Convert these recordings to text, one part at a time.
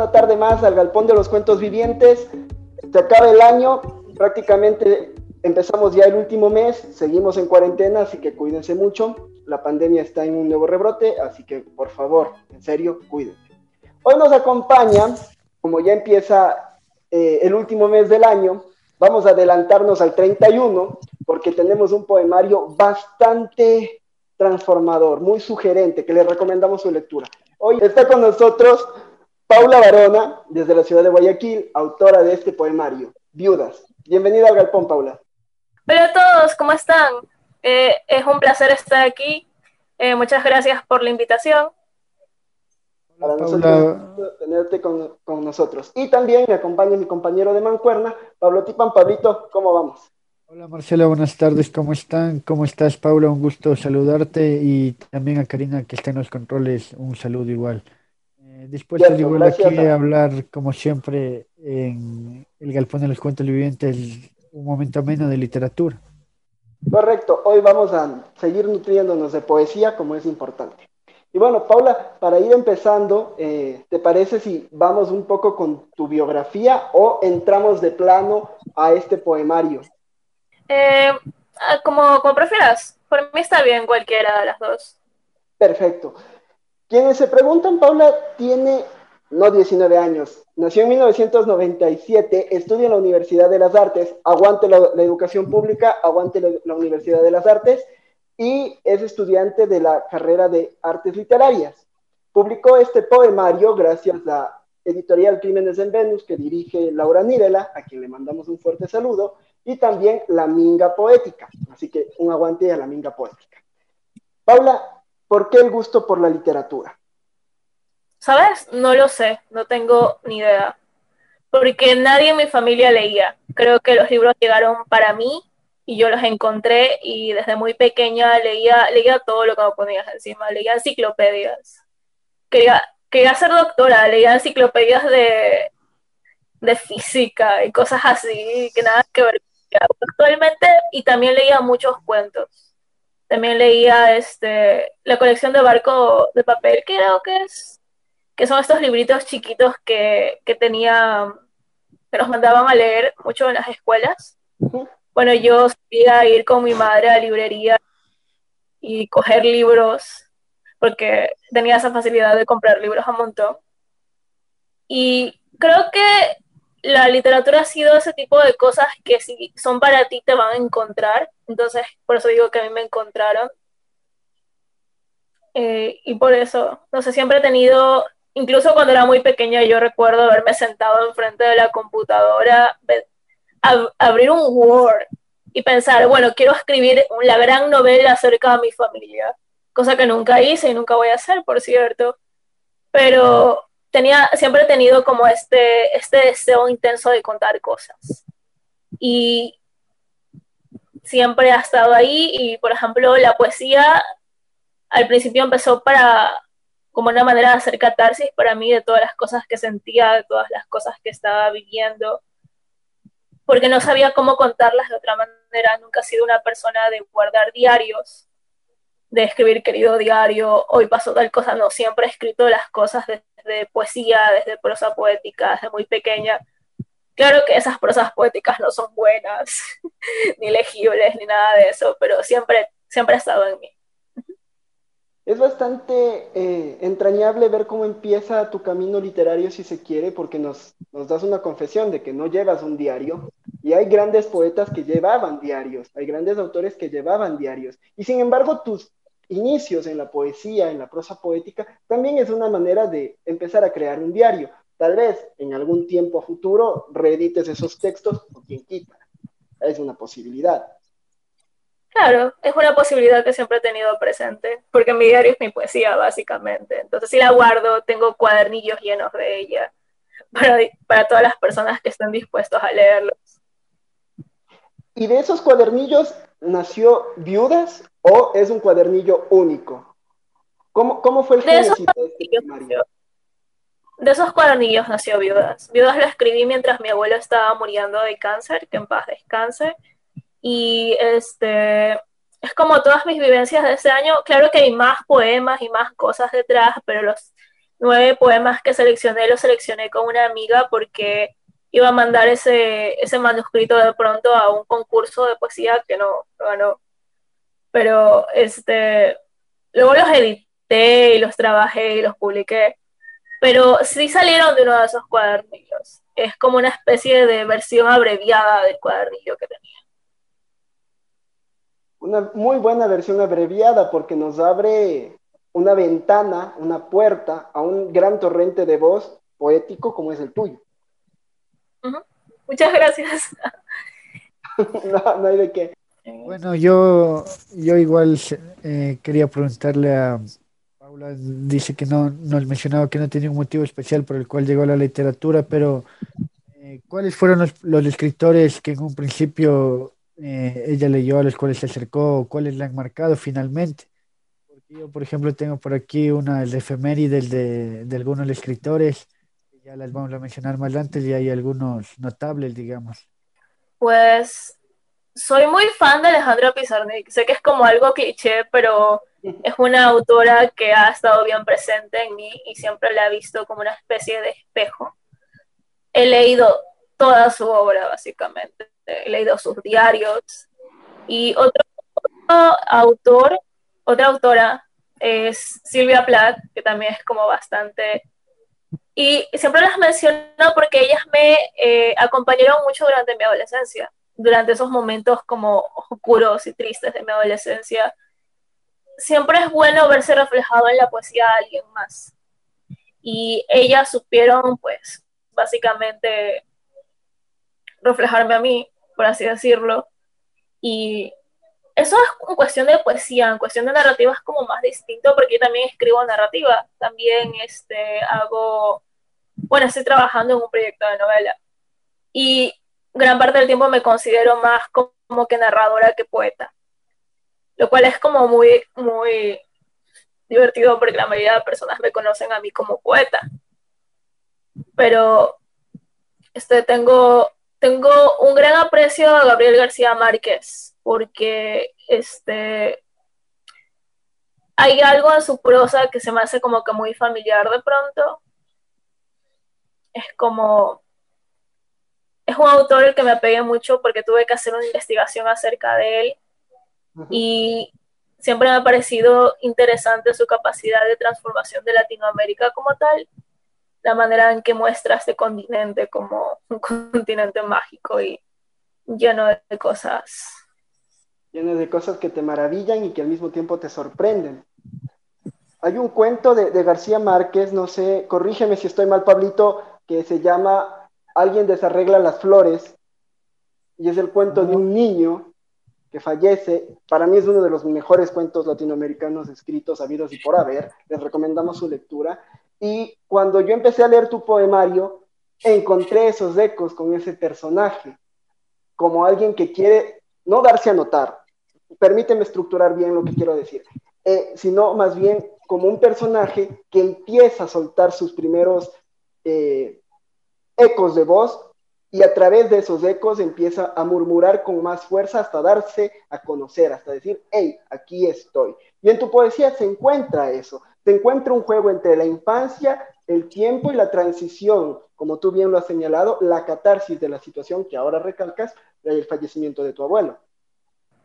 Una tarde más al Galpón de los Cuentos Vivientes. Se acaba el año, prácticamente empezamos ya el último mes, seguimos en cuarentena, así que cuídense mucho. La pandemia está en un nuevo rebrote, así que por favor, en serio, cuídense. Hoy nos acompaña, como ya empieza eh, el último mes del año, vamos a adelantarnos al 31, porque tenemos un poemario bastante transformador, muy sugerente, que les recomendamos su lectura. Hoy está con nosotros Paula Barona, desde la ciudad de Guayaquil, autora de este poemario, Viudas. Bienvenida al Galpón, Paula. Hola a todos, ¿cómo están? Eh, es un placer estar aquí. Eh, muchas gracias por la invitación. Para nosotros tenerte con, con, nosotros. Y también me acompaña mi compañero de Mancuerna, Pablo Tipan. Pablito, ¿cómo vamos? Hola Marcela, buenas tardes, ¿cómo están? ¿Cómo estás, Paula? Un gusto saludarte y también a Karina que está en los controles, un saludo igual. Después de igual aquí a hablar, como siempre, en el Galpón de los Cuentos Vivientes, un momento menos de literatura. Correcto, hoy vamos a seguir nutriéndonos de poesía como es importante. Y bueno, Paula, para ir empezando, eh, ¿te parece si vamos un poco con tu biografía o entramos de plano a este poemario? Eh, como, como prefieras. Por mí está bien cualquiera de las dos. Perfecto. Quienes se preguntan, Paula tiene no 19 años. Nació en 1997, estudia en la Universidad de las Artes, aguante la, la educación pública, aguante la, la, Universidad de las Artes y es estudiante de la carrera de Artes Literarias. Publicó este poemario gracias a Editorial Crímenes en Venus que dirige Laura Nirela, a quien le mandamos un fuerte saludo, y también La Minga Poética. Así que un aguante a La Minga Poética. Paula, ¿por qué el gusto por la literatura? ¿Sabes? No lo sé, no tengo ni idea. Porque nadie en mi familia leía. Creo que los libros llegaron para mí y yo los encontré y desde muy pequeña leía, leía todo lo que me ponías encima. Leía enciclopedias. Quería, quería ser doctora, leía enciclopedias de, de física y cosas así que nada que ver actualmente y también leía muchos cuentos. También leía este, la colección de barco de papel, que creo que es, que son estos libritos chiquitos que, que tenía, que nos mandaban a leer mucho en las escuelas. Bueno, yo solía ir con mi madre a la librería y coger libros, porque tenía esa facilidad de comprar libros a montón. Y creo que la literatura ha sido ese tipo de cosas que si son para ti te van a encontrar. Entonces, por eso digo que a mí me encontraron. Eh, y por eso, no sé, siempre he tenido, incluso cuando era muy pequeña, yo recuerdo haberme sentado enfrente de la computadora, ab abrir un Word y pensar, bueno, quiero escribir la gran novela acerca de mi familia, cosa que nunca hice y nunca voy a hacer, por cierto. Pero tenía, siempre he tenido como este, este deseo intenso de contar cosas. Y siempre ha estado ahí y, por ejemplo, la poesía al principio empezó para como una manera de hacer catarsis para mí de todas las cosas que sentía, de todas las cosas que estaba viviendo, porque no sabía cómo contarlas de otra manera, nunca he sido una persona de guardar diarios, de escribir querido diario, hoy pasó tal cosa, no, siempre he escrito las cosas desde poesía, desde prosa poética, desde muy pequeña. Claro que esas prosas poéticas no son buenas, ni legibles, ni nada de eso, pero siempre, siempre ha estado en mí. Es bastante eh, entrañable ver cómo empieza tu camino literario, si se quiere, porque nos, nos das una confesión de que no llevas un diario, y hay grandes poetas que llevaban diarios, hay grandes autores que llevaban diarios, y sin embargo tus inicios en la poesía, en la prosa poética, también es una manera de empezar a crear un diario. Tal vez en algún tiempo futuro reedites esos textos o quien quita. Es una posibilidad. Claro, es una posibilidad que siempre he tenido presente, porque mi diario es mi poesía, básicamente. Entonces, si la guardo, tengo cuadernillos llenos de ella para, para todas las personas que estén dispuestos a leerlos. ¿Y de esos cuadernillos nació Viudas o es un cuadernillo único? ¿Cómo, cómo fue el de esos, nació, de esos cuadernillos nació Viudas. Viudas lo escribí mientras mi abuelo estaba muriendo de cáncer, que en paz descanse y este, es como todas mis vivencias de ese año. Claro que hay más poemas y más cosas detrás, pero los nueve poemas que seleccioné los seleccioné con una amiga porque iba a mandar ese, ese manuscrito de pronto a un concurso de poesía que no, ganó. Pero este, luego los edité y los trabajé y los publiqué. Pero sí salieron de uno de esos cuadernillos. Es como una especie de versión abreviada del cuadernillo que tenía una muy buena versión abreviada porque nos abre una ventana, una puerta a un gran torrente de voz poético como es el tuyo. Muchas gracias. no, hay de qué. Bueno, yo, yo igual eh, quería preguntarle a Paula, dice que no nos mencionaba que no tenía un motivo especial por el cual llegó a la literatura, pero eh, ¿cuáles fueron los, los escritores que en un principio eh, ella leyó, a los cuales se acercó, cuáles le han marcado finalmente. Porque yo, por ejemplo, tengo por aquí una de efemérides de, de algunos escritores, las vamos a mencionar más antes, y hay algunos notables, digamos. Pues soy muy fan de Alejandra Pizarnik. Sé que es como algo cliché, pero es una autora que ha estado bien presente en mí y siempre la he visto como una especie de espejo. He leído toda su obra, básicamente he leído sus diarios. Y otro, autor, otra autora es Silvia Plath, que también es como bastante... Y siempre las menciono porque ellas me eh, acompañaron mucho durante mi adolescencia, durante esos momentos como oscuros y tristes de mi adolescencia. Siempre es bueno verse reflejado en la poesía de alguien más. Y ellas supieron, pues, básicamente reflejarme a mí por así decirlo. Y eso es cuestión de poesía, en cuestión de narrativa es como más distinto porque yo también escribo narrativa, también este, hago, bueno, estoy trabajando en un proyecto de novela. Y gran parte del tiempo me considero más como que narradora que poeta, lo cual es como muy, muy divertido porque la mayoría de personas me conocen a mí como poeta, pero este, tengo tengo un gran aprecio a Gabriel García Márquez, porque este, hay algo en su prosa que se me hace como que muy familiar de pronto. Es como, es un autor el que me apegué mucho porque tuve que hacer una investigación acerca de él y siempre me ha parecido interesante su capacidad de transformación de Latinoamérica como tal la manera en que muestra este continente como un continente mágico y lleno de cosas. Lleno de cosas que te maravillan y que al mismo tiempo te sorprenden. Hay un cuento de, García Márquez, no sé, corrígeme si estoy mal, Pablito, que se llama Alguien desarregla las flores, y es el cuento de un niño que fallece. Para mí es uno de los mejores cuentos latinoamericanos escritos, habidos y por haber. Les recomendamos su lectura. Y cuando yo empecé a leer tu poemario, encontré esos ecos con ese personaje, como alguien que quiere no darse a notar, permíteme estructurar bien lo que quiero decir, eh, sino más bien como un personaje que empieza a soltar sus primeros eh, ecos de voz y a través de esos ecos empieza a murmurar con más fuerza hasta darse a conocer, hasta decir, hey, aquí estoy. Y en tu poesía se encuentra eso, se encuentra un juego entre la infancia, el tiempo y la transición, como tú bien lo has señalado, la catarsis de la situación que ahora recalcas, el fallecimiento de tu abuelo.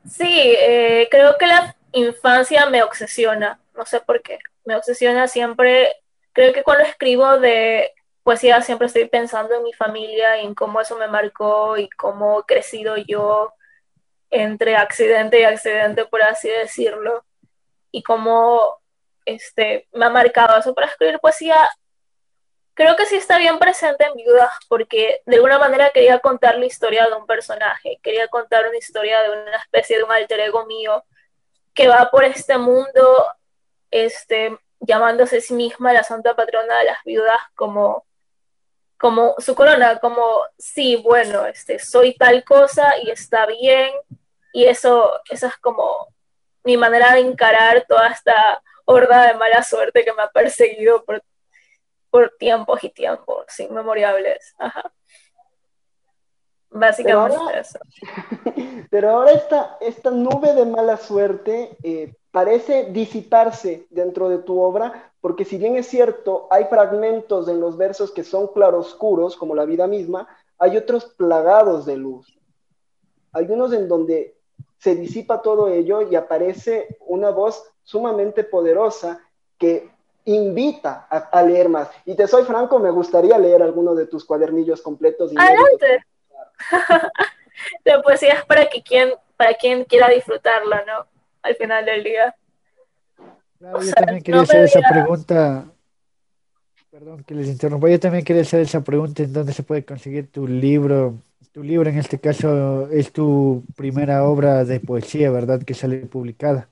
Sí, eh, creo que la infancia me obsesiona, no sé por qué, me obsesiona siempre, creo que cuando escribo de poesía siempre estoy pensando en mi familia y en cómo eso me marcó y cómo he crecido yo entre accidente y accidente, por así decirlo, y cómo este, me ha marcado eso para escribir poesía. Creo que sí está bien presente en Viudas porque de alguna manera quería contar la historia de un personaje, quería contar una historia de una especie de un alter ego mío que va por este mundo este, llamándose a sí misma la santa patrona de las viudas como, como su corona, como, sí, bueno, este, soy tal cosa y está bien, y eso, eso es como mi manera de encarar toda esta horda de mala suerte que me ha perseguido por, por tiempos y tiempos inmemoriales. Ajá. Básicamente pero ahora, eso. Pero ahora esta, esta nube de mala suerte eh, parece disiparse dentro de tu obra, porque si bien es cierto, hay fragmentos en los versos que son claroscuros, como la vida misma, hay otros plagados de luz. Hay unos en donde se disipa todo ello y aparece una voz sumamente poderosa que invita a, leer más. Y te soy franco, me gustaría leer alguno de tus cuadernillos completos. Adelante. la poesía es para, que quien, para quien quiera disfrutarla, ¿no? al final del día. Claro, yo también quería hacer esa pregunta. Perdón que les interrumpa. Yo también quería hacer esa pregunta en dónde se puede conseguir tu libro. Tu libro en este caso es tu primera obra de poesía, ¿verdad? Que sale publicada.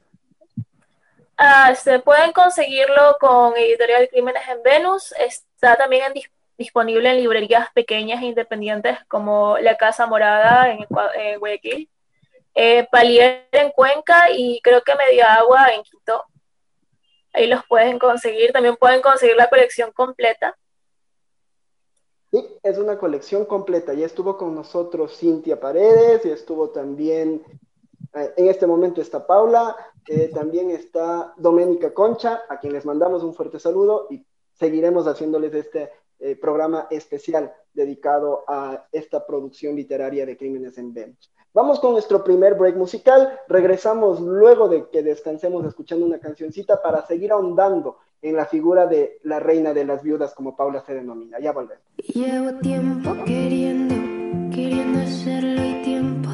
Ah, se pueden conseguirlo con Editorial Crímenes en Venus. Está también disponible en librerías pequeñas e independientes como La Casa Morada en, en Guayaquil eh, Palier en Cuenca y creo que Media Agua en Quito. Ahí los pueden conseguir. También pueden conseguir la colección completa. Sí, es una colección completa. Ya estuvo con nosotros Cintia Paredes y estuvo también, eh, en este momento está Paula, eh, también está Doménica Concha, a quien les mandamos un fuerte saludo y seguiremos haciéndoles este eh, programa especial dedicado a esta producción literaria de Crímenes en Venus. Vamos con nuestro primer break musical. Regresamos luego de que descansemos escuchando una cancioncita para seguir ahondando en la figura de la reina de las viudas, como Paula se denomina. Ya volvemos. Llevo tiempo queriendo, queriendo hacerlo y tiempo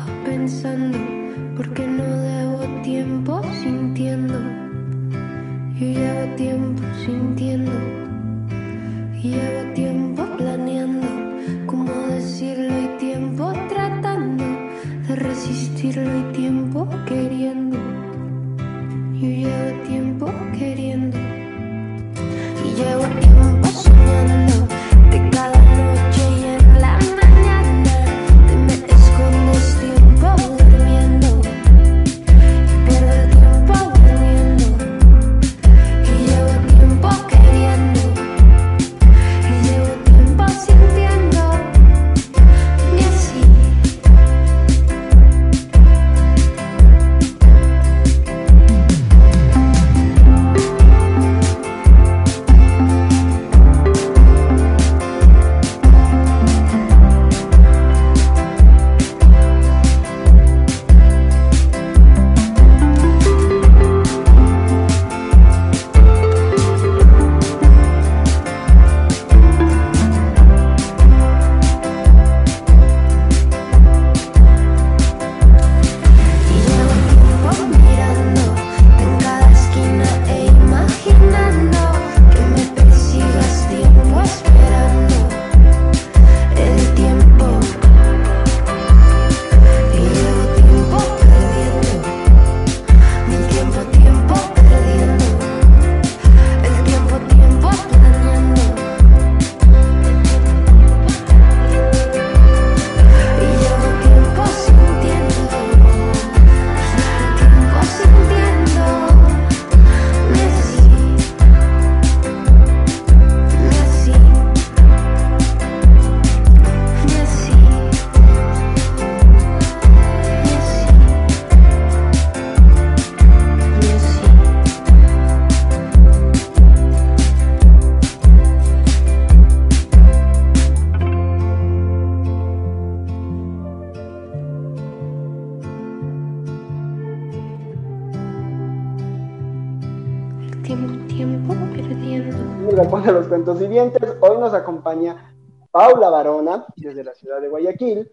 Cuentos Vivientes. Hoy nos acompaña Paula Barona, desde la ciudad de Guayaquil,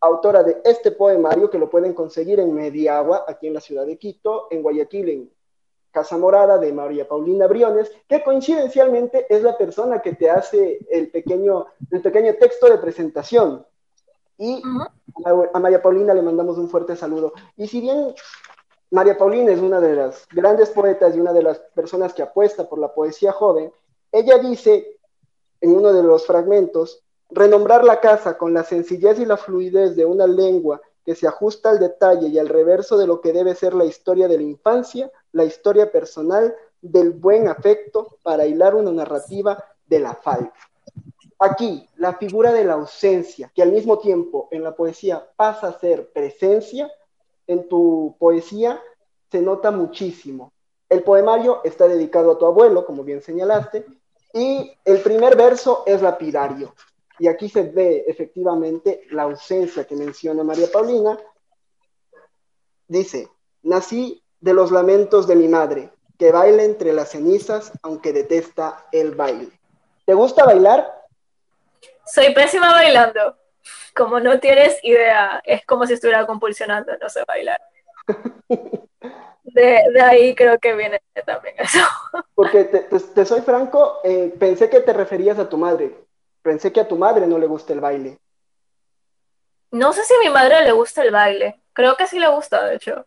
autora de este poemario que lo pueden conseguir en Mediagua, aquí en la ciudad de Quito, en Guayaquil, en Casa Morada de María Paulina Briones, que coincidencialmente es la persona que te hace el pequeño, el pequeño texto de presentación. Y a, a María Paulina le mandamos un fuerte saludo. Y si bien María Paulina es una de las grandes poetas y una de las personas que apuesta por la poesía joven, ella dice en uno de los fragmentos, renombrar la casa con la sencillez y la fluidez de una lengua que se ajusta al detalle y al reverso de lo que debe ser la historia de la infancia, la historia personal del buen afecto para hilar una narrativa de la falta. Aquí, la figura de la ausencia, que al mismo tiempo en la poesía pasa a ser presencia, en tu poesía se nota muchísimo. El poemario está dedicado a tu abuelo, como bien señalaste, y el primer verso es lapidario. Y aquí se ve efectivamente la ausencia que menciona María Paulina. Dice, nací de los lamentos de mi madre, que baila entre las cenizas, aunque detesta el baile. ¿Te gusta bailar? Soy pésima bailando. Como no tienes idea, es como si estuviera compulsionando, no sé bailar. De, de ahí creo que viene también eso. Porque te, te- te soy franco, eh, pensé que te referías a tu madre. Pensé que a tu madre no le gusta el baile. No sé si a mi madre le gusta el baile. Creo que sí le gusta, de hecho.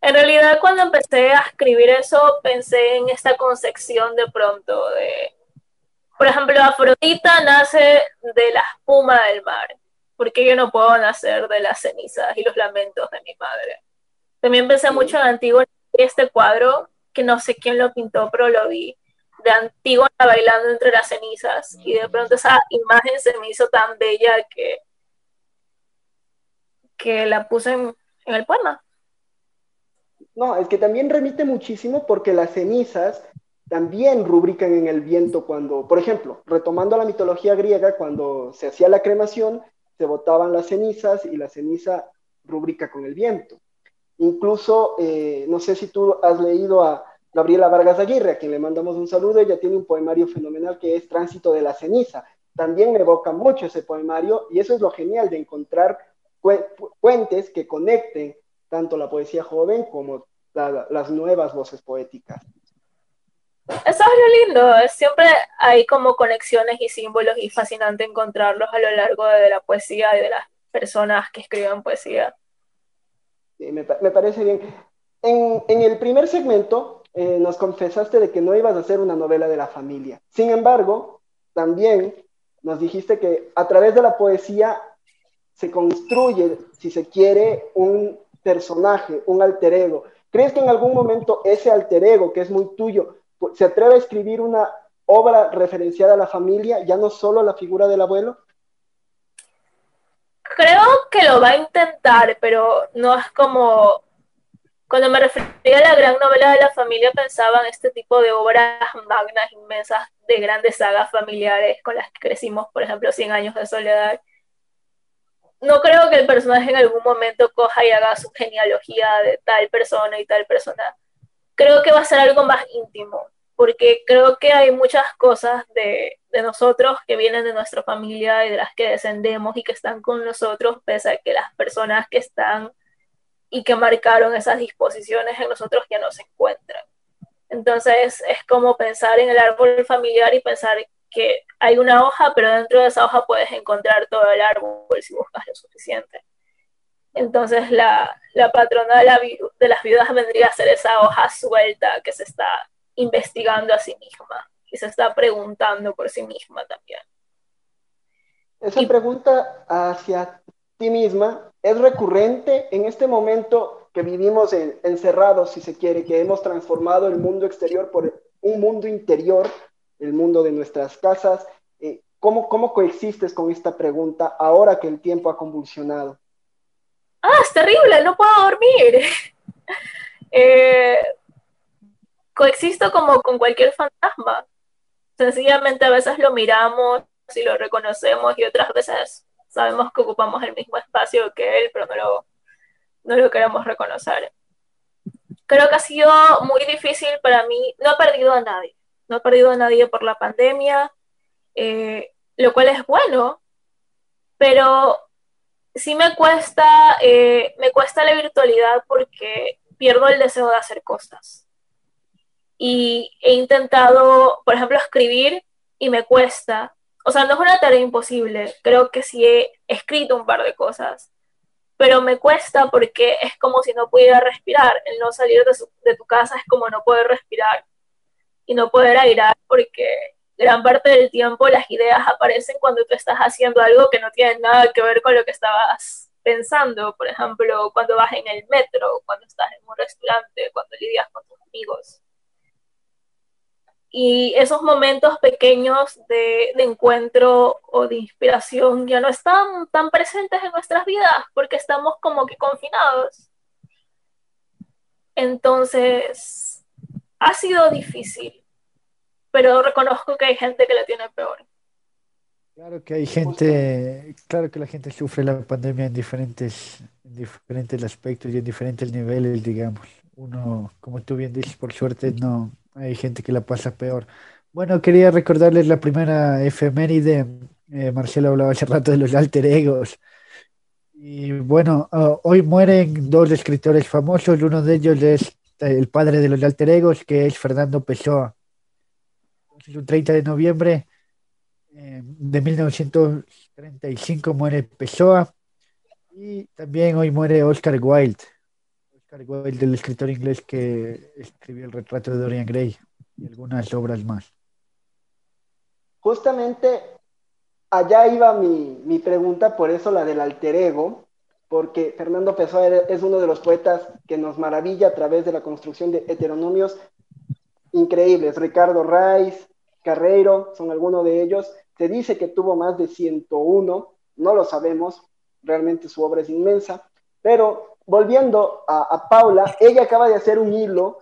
En realidad, cuando empecé a escribir eso, pensé en esta concepción de pronto de, por ejemplo, Afrodita nace de la espuma del mar, porque yo no puedo nacer de las cenizas y los lamentos de mi madre. También pensé mucho en Antígona, este cuadro, que no sé quién lo pintó, pero lo vi, de Antígona bailando entre las cenizas, y de pronto esa imagen se me hizo tan bella que, que la puse en, en el poema. No, es que también remite muchísimo porque las cenizas también rubrican en el viento cuando, por ejemplo, retomando la mitología griega, cuando se hacía la cremación, se botaban las cenizas y la ceniza rubrica con el viento. Incluso, eh, no sé si tú has leído a Gabriela Vargas Aguirre, a quien le mandamos un saludo, ella tiene un poemario fenomenal que es Tránsito de la ceniza. También me evoca mucho ese poemario y eso es lo genial de encontrar puentes que conecten tanto la poesía joven como la- las nuevas voces poéticas. Eso es lo lindo, siempre hay como conexiones y símbolos y fascinante encontrarlos a lo largo de la poesía y de las personas que escriben poesía. Me, pa- me parece bien. En, en el primer segmento eh, nos confesaste de que no ibas a hacer una novela de la familia. Sin embargo, también nos dijiste que a través de la poesía se construye, si se quiere, un personaje, un alter ego. ¿Crees que en algún momento ese alter ego, que es muy tuyo, se atreve a escribir una obra referenciada a la familia, ya no solo a la figura del abuelo? Creo que lo va a intentar, pero no es como... Cuando me refería a la gran novela de la familia, pensaba en este tipo de obras magnas, inmensas, de grandes sagas familiares con las que crecimos, por ejemplo, Cien años de soledad. No creo que el personaje en algún momento coja y haga su genealogía de tal persona y tal persona. Creo que va a ser algo más íntimo, porque creo que hay muchas cosas de, de nosotros que vienen de nuestra familia y de las que descendemos y que están con nosotros, pese a que las personas que están y que marcaron esas disposiciones en nosotros ya no se encuentran. Entonces es como pensar en el árbol familiar y pensar que hay una hoja, pero dentro de esa hoja puedes encontrar todo el árbol si buscas lo suficiente. Entonces la, la patrona de, de las viudas vendría a ser esa hoja suelta que se está investigando a sí misma y se está preguntando por sí misma también. Esa Y- pregunta hacia ti misma es recurrente en este momento que vivimos en- encerrados, si se quiere, que hemos transformado el mundo exterior por un mundo interior, el mundo de nuestras casas. Eh, ¿cómo, ¿Cómo coexistes con esta pregunta ahora que el tiempo ha convulsionado? ¡Ah, es terrible! No puedo dormir. Eh, coexisto como con cualquier fantasma. Sencillamente a veces lo miramos y lo reconocemos y otras veces sabemos que ocupamos el mismo espacio que él, pero no lo, no lo queremos reconocer. Creo que ha sido muy difícil para mí. No he perdido a nadie. No he perdido a nadie por la pandemia, eh, lo cual es bueno, pero sí me cuesta, eh, me cuesta la virtualidad porque pierdo el deseo de hacer cosas. Y he intentado, por ejemplo, escribir y me cuesta. O sea, no es una tarea imposible. Creo que sí he escrito un par de cosas, pero me cuesta porque es como si no pudiera respirar. El no salir de, su- de tu casa es como no poder respirar y no poder airar porque gran parte del tiempo las ideas aparecen cuando tú estás haciendo algo que no tiene nada que ver con lo que estabas pensando. Por ejemplo, cuando vas en el metro, cuando estás en un restaurante, cuando lidias con tus amigos. Y esos momentos pequeños de, de encuentro o de inspiración ya no están tan presentes en nuestras vidas porque estamos como que confinados. Entonces, ha sido difícil, pero reconozco que hay gente que la tiene peor. Claro que hay gente, claro que la gente sufre la pandemia en diferentes, en diferentes aspectos y en diferentes niveles, digamos. Uno, como tú bien dices, por suerte no, hay gente que la pasa peor. Bueno, quería recordarles la primera efeméride. Eh, Marcelo hablaba hace rato de los alter egos. Y bueno, ah, hoy mueren dos escritores famosos. Uno de ellos es el padre de los alter egos, que es Fernando Pessoa. Entonces, un 30 de noviembre eh, de 1935 muere Pessoa y también hoy muere Oscar Wilde. Oscar Wilde, el escritor inglés que escribió el retrato de Dorian Gray y algunas obras más. Justamente allá iba mi, mi pregunta, por eso la del alter ego, porque Fernando Pessoa es uno de los poetas que nos maravilla a través de la construcción de heteronomios increíbles. Ricardo Reis, Carreiro, son algunos de ellos. Se dice que tuvo más de 101, no lo sabemos, realmente su obra es inmensa, pero volviendo a, Paula, ella acaba de hacer un hilo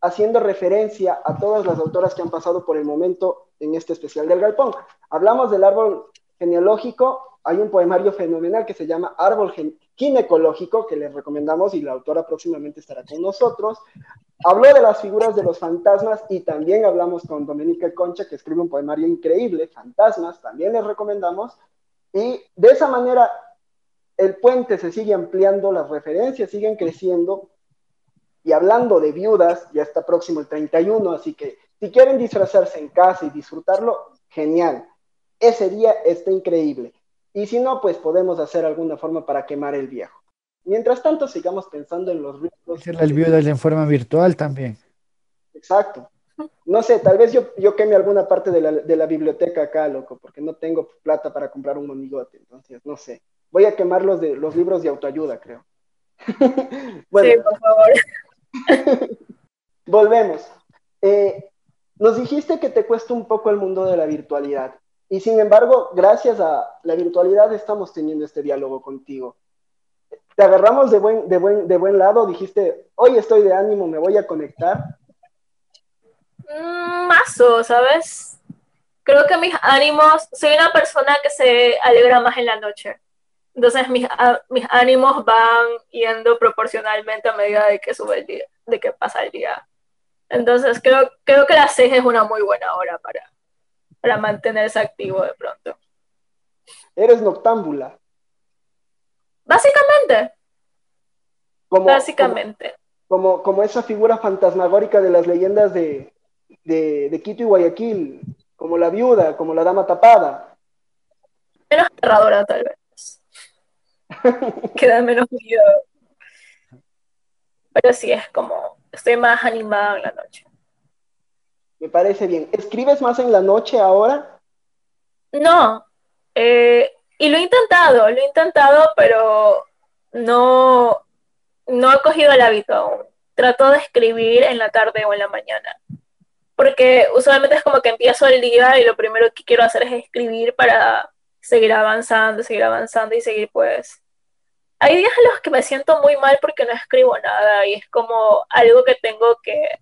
haciendo referencia a todas las autoras que han pasado por el momento en este especial del Galpón. Hablamos del árbol genealógico, hay un poemario fenomenal que se llama Árbol Ginecológico, que les recomendamos y la autora próximamente estará con nosotros. Habló de las figuras de los fantasmas y también hablamos con Domenica Concha, que escribe un poemario increíble, Fantasmas, también les recomendamos. Y de esa manera el puente se sigue ampliando, las referencias siguen creciendo. Y hablando de viudas, ya está próximo el 31, así que si quieren disfrazarse en casa y disfrutarlo, genial. Ese día está increíble. Y si no, pues podemos hacer alguna forma para quemar el viejo. Mientras tanto, sigamos pensando en los ritos. Hacer las viudas en forma virtual también. Exacto. No sé, tal vez yo, yo queme alguna parte de la, de la biblioteca acá, loco, porque no tengo plata para comprar un monigote. Entonces, no sé. Voy a quemar los, de, los libros de autoayuda, creo. bueno, Sí, por favor. volvemos. Eh, nos dijiste que te cuesta un poco el mundo de la virtualidad. Y sin embargo, gracias a la virtualidad estamos teniendo este diálogo contigo. Te agarramos de buen, de buen, de buen lado, dijiste, hoy estoy de ánimo, me voy a conectar. Mm, Mazo, ¿sabes? Creo que mis ánimos, soy una persona que se alegra más en la noche. Entonces mis, a- mis ánimos van yendo proporcionalmente a medida de que sube el día, de que pasa el día. Entonces creo, creo que las seis es una muy buena hora para, para mantenerse activo de pronto. Eres noctámbula. Básicamente, Como, básicamente. Como, como, como esa figura fantasmagórica de las leyendas de, de, de Quito y Guayaquil, como la viuda, como la dama tapada. Menos aterradora, tal vez. Queda menos miedo. Pero sí, es como, estoy más animada en la noche. Me parece bien. ¿Escribes más en la noche ahora? No, eh, y lo he intentado, lo he intentado, pero no, no he cogido el hábito aún. Trato de escribir en la tarde o en la mañana, porque usualmente es como que empiezo el día y lo primero que quiero hacer es escribir para seguir avanzando, seguir avanzando y seguir pues... Hay días en los que me siento muy mal porque no escribo nada y es como algo que tengo que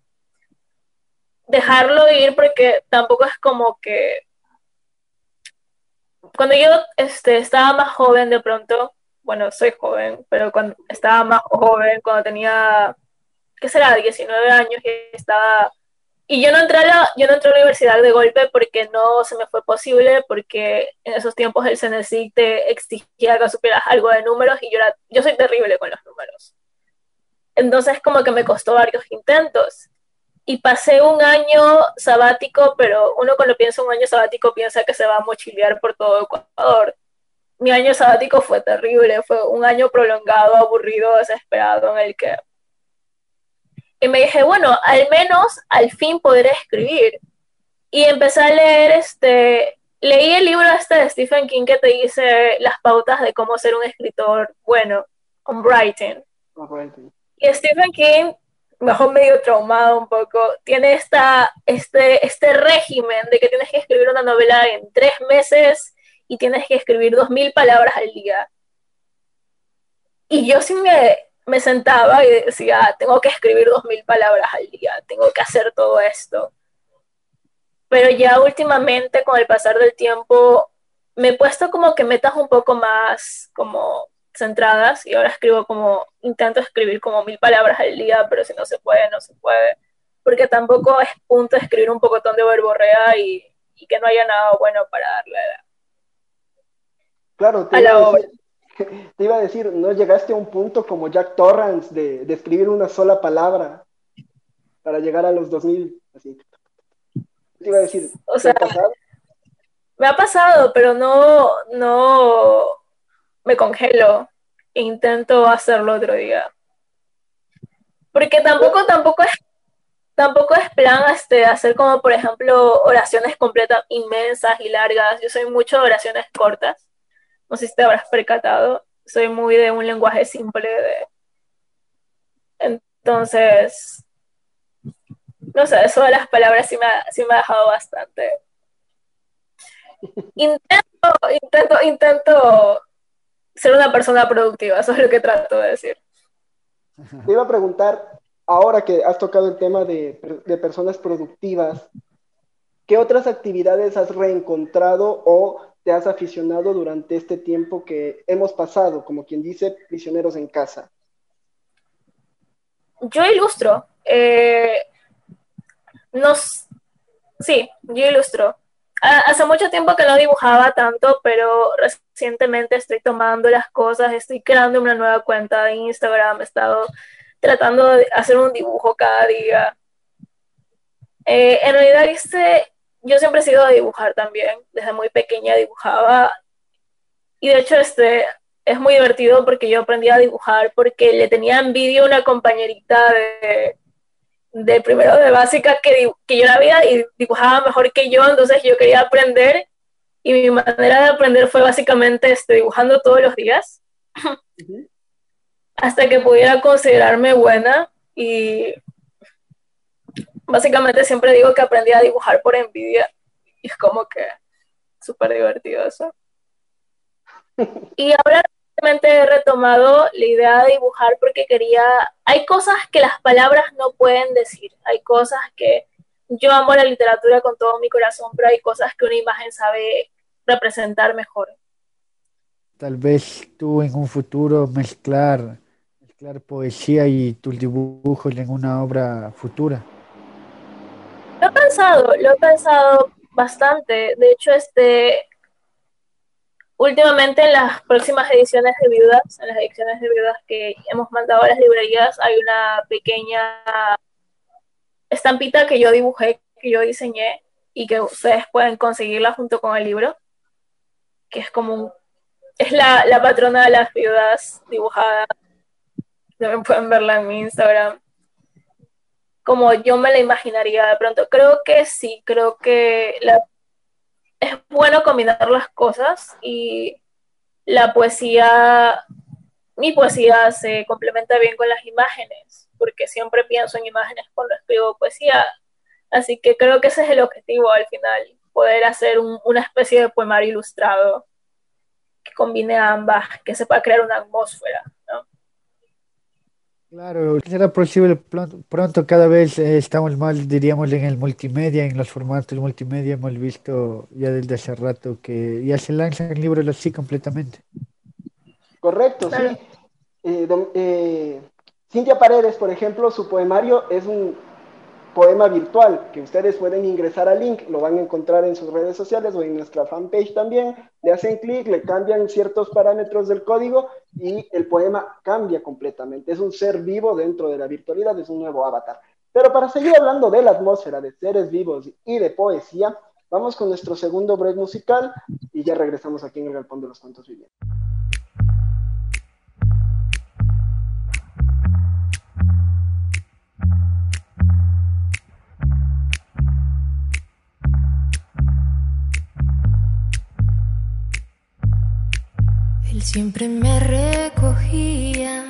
dejarlo ir porque tampoco es como que cuando yo este, estaba más joven de pronto, bueno, soy joven, pero cuando estaba más joven, cuando tenía, ¿qué será?, 19 años y estaba... Y yo no, entré a la, yo no entré a la universidad de golpe porque no se me fue posible, porque en esos tiempos el CNCIC te exigía que supieras algo de números y yo, era, yo soy terrible con los números. Entonces como que me costó varios intentos. y pasé un año sabático, pero uno cuando piensa un año sabático piensa que se va a mochilear por todo Ecuador. Mi año sabático fue terrible, fue un año prolongado, aburrido, desesperado, en el que... Y me dije, bueno, al menos al fin podré escribir. Y empecé a leer este, leí el libro este de Stephen King que te dice las pautas de cómo ser un escritor bueno, on writing. Y Stephen King, mejor medio traumado un poco, tiene esta, este, este régimen de que tienes que escribir una novela en tres meses y tienes que escribir dos mil palabras al día. Y yo sí me, me sentaba y decía, tengo que escribir dos mil palabras al día, tengo que hacer todo esto pero ya últimamente con el pasar del tiempo me he puesto como que metas un poco más como centradas y ahora escribo como, intento escribir como mil palabras al día, pero si no se puede, no se puede, porque tampoco es punto de escribir un pocotón de verborrea y, y que no haya nada bueno para darle claro, te, a decir, te iba a decir, no llegaste a un punto como Jack Torrance de, de escribir una sola palabra para llegar a los 2000, así te iba a decir? O sea, me ha pasado, pero no, no me congelo. Intento hacerlo otro día. Porque tampoco, tampoco es, tampoco es plan este, hacer como, por ejemplo, oraciones completas inmensas y largas. Yo soy mucho de oraciones cortas. No sé si te habrás percatado. Soy muy de un lenguaje simple de... Entonces, no sé, eso de las palabras sí me ha, sí me ha dejado bastante. Intento, intento, intento ser una persona productiva, eso es lo que trato de decir. Te iba a preguntar, ahora que has tocado el tema de, de personas productivas, ¿qué otras actividades has reencontrado o te has aficionado durante este tiempo que hemos pasado, como quien dice, prisioneros en casa? Yo ilustro. Eh, nos, sí, yo ilustro. Hace mucho tiempo que no dibujaba tanto, pero recientemente estoy tomando las cosas, estoy creando una nueva cuenta de Instagram, he estado tratando de hacer un dibujo cada día. Eh, en realidad, este, yo siempre he sido de dibujar también, desde muy pequeña dibujaba. Y de hecho, este, es muy divertido porque yo aprendí a dibujar porque le tenía envidia a una compañerita de, de primero de básica que, que yo la veía y dibujaba mejor que yo, entonces yo quería aprender y mi manera de aprender fue básicamente este, dibujando todos los días hasta que pudiera considerarme buena y básicamente siempre digo que aprendí a dibujar por envidia y es como que súper divertido eso. Y ahora he retomado la idea de dibujar porque quería, hay cosas que las palabras no pueden decir, hay cosas que yo amo la literatura con todo mi corazón, pero hay cosas que una imagen sabe representar mejor. Tal vez tú en un futuro mezclar, mezclar poesía y tus dibujos en una obra futura. Lo he pensado, lo he pensado bastante. De hecho, este, últimamente en las próximas ediciones de Viudas, en las ediciones de Viudas que hemos mandado a las librerías, hay una pequeña estampita que yo dibujé, que yo diseñé y que ustedes pueden conseguirla junto con el libro, que es como es la, la patrona de las viudas dibujada. También pueden verla en mi Instagram. Como yo me la imaginaría de pronto. Creo que sí, creo que es bueno combinar las cosas y la poesía, mi poesía se complementa bien con las imágenes, porque siempre pienso en imágenes cuando escribo poesía, así que creo que ese es el objetivo al final, poder hacer una especie de poemario ilustrado que combine ambas, que sepa crear una atmósfera, ¿no? Claro, será posible pronto, cada vez eh, estamos más, diríamos, en el multimedia, en los formatos multimedia, hemos visto ya desde hace rato que ya se lanzan libros así completamente. Correcto, sí. Eh, eh, Cintia Paredes, por ejemplo, su poemario es un poema virtual que ustedes pueden ingresar al link, lo van a encontrar en sus redes sociales o en nuestra fanpage también, le hacen clic, le cambian ciertos parámetros del código y el poema cambia completamente. Es un ser vivo dentro de la virtualidad, es un nuevo avatar. Pero para seguir hablando de la atmósfera, de seres vivos y de poesía, vamos con nuestro segundo break musical y ya regresamos aquí en el Galpón de los Cuentos Vivientes. Siempre me recogía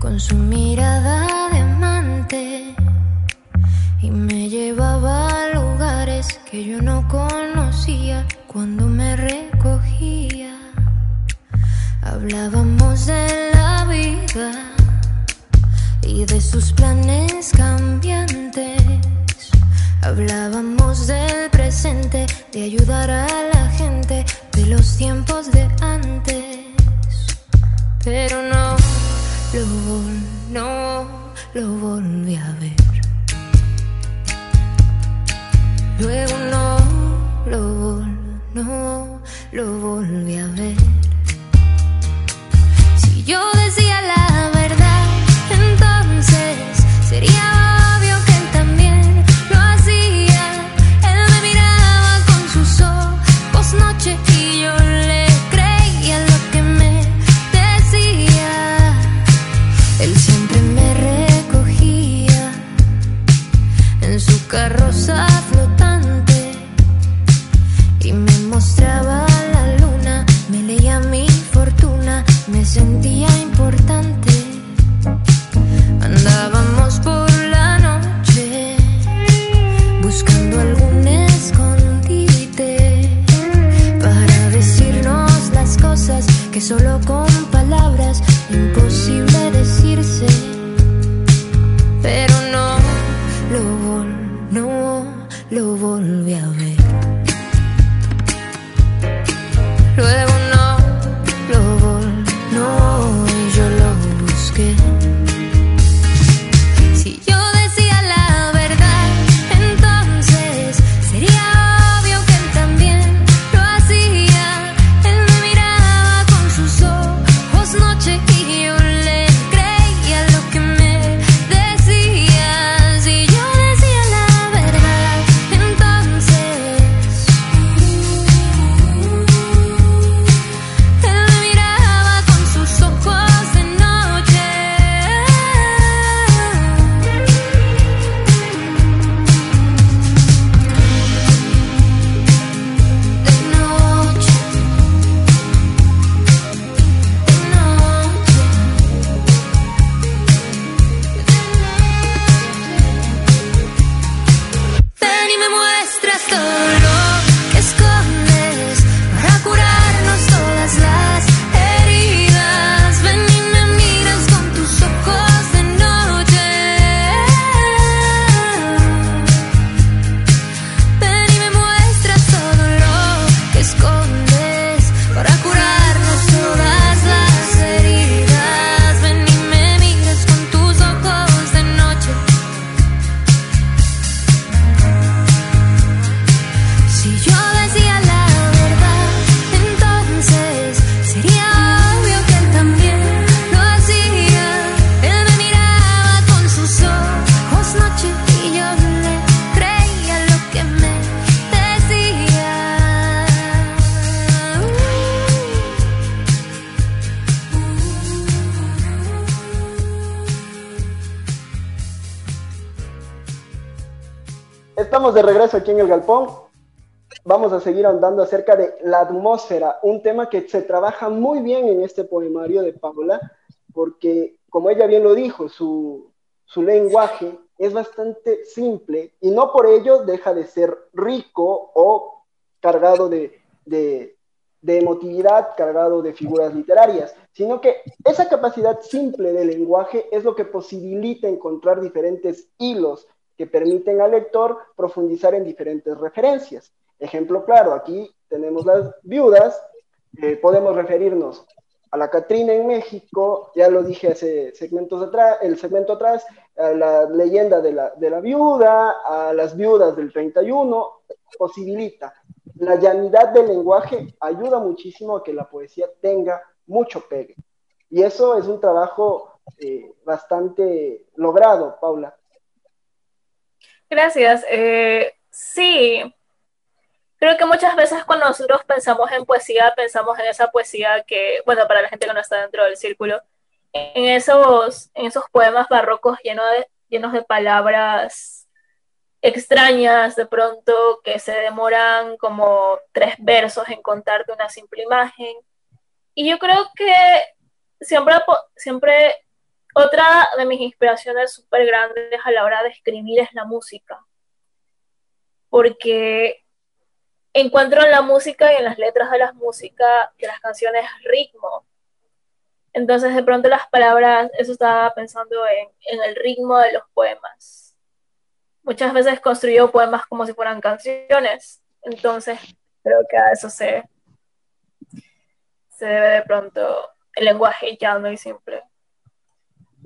con su mirada de amante y me llevaba a lugares que yo no conocía cuando me recogía. Hablábamos de la vida y de sus planes cambiantes. Hablábamos del presente, de ayudar a la gente, los tiempos de antes. Pero no lo, no lo volví a ver. Luego no lo, no lo volví a ver. Si yo decía la De regreso aquí en el Galpón. Vamos a seguir ahondando acerca de la atmósfera, un tema que se trabaja muy bien en este poemario de Paula, porque como ella bien lo dijo, su, su lenguaje es bastante simple y no por ello deja de ser rico o cargado de, de, de emotividad, cargado de figuras literarias, sino que esa capacidad simple de lenguaje es lo que posibilita encontrar diferentes hilos que permiten al lector profundizar en diferentes referencias. Ejemplo claro, aquí tenemos las viudas, eh, podemos referirnos a la Catrina en México, ya lo dije hace segmentos atrás, el segmento atrás, a la leyenda de la, viuda, a las viudas del 31, posibilita. La llanidad del lenguaje ayuda muchísimo a que la poesía tenga mucho pegue. Y eso es un trabajo eh, bastante logrado, Paula. Gracias. Eh, sí, creo que muchas veces cuando nosotros pensamos en poesía, pensamos en esa poesía que, bueno, para la gente que no está dentro del círculo, en esos, en esos poemas barrocos llenos de, llenos de palabras extrañas de pronto que se demoran como tres versos en contarte una simple imagen. Y yo creo que siempre, siempre otra de mis inspiraciones súper grandes a la hora de escribir es la música. Porque encuentro en la música y en las letras de las músicas, de las canciones, ritmo. Entonces, de pronto las palabras, eso estaba pensando en, en el ritmo de los poemas. Muchas veces construyo poemas como si fueran canciones. Entonces, creo que a eso se, se debe de pronto el lenguaje llano y simple.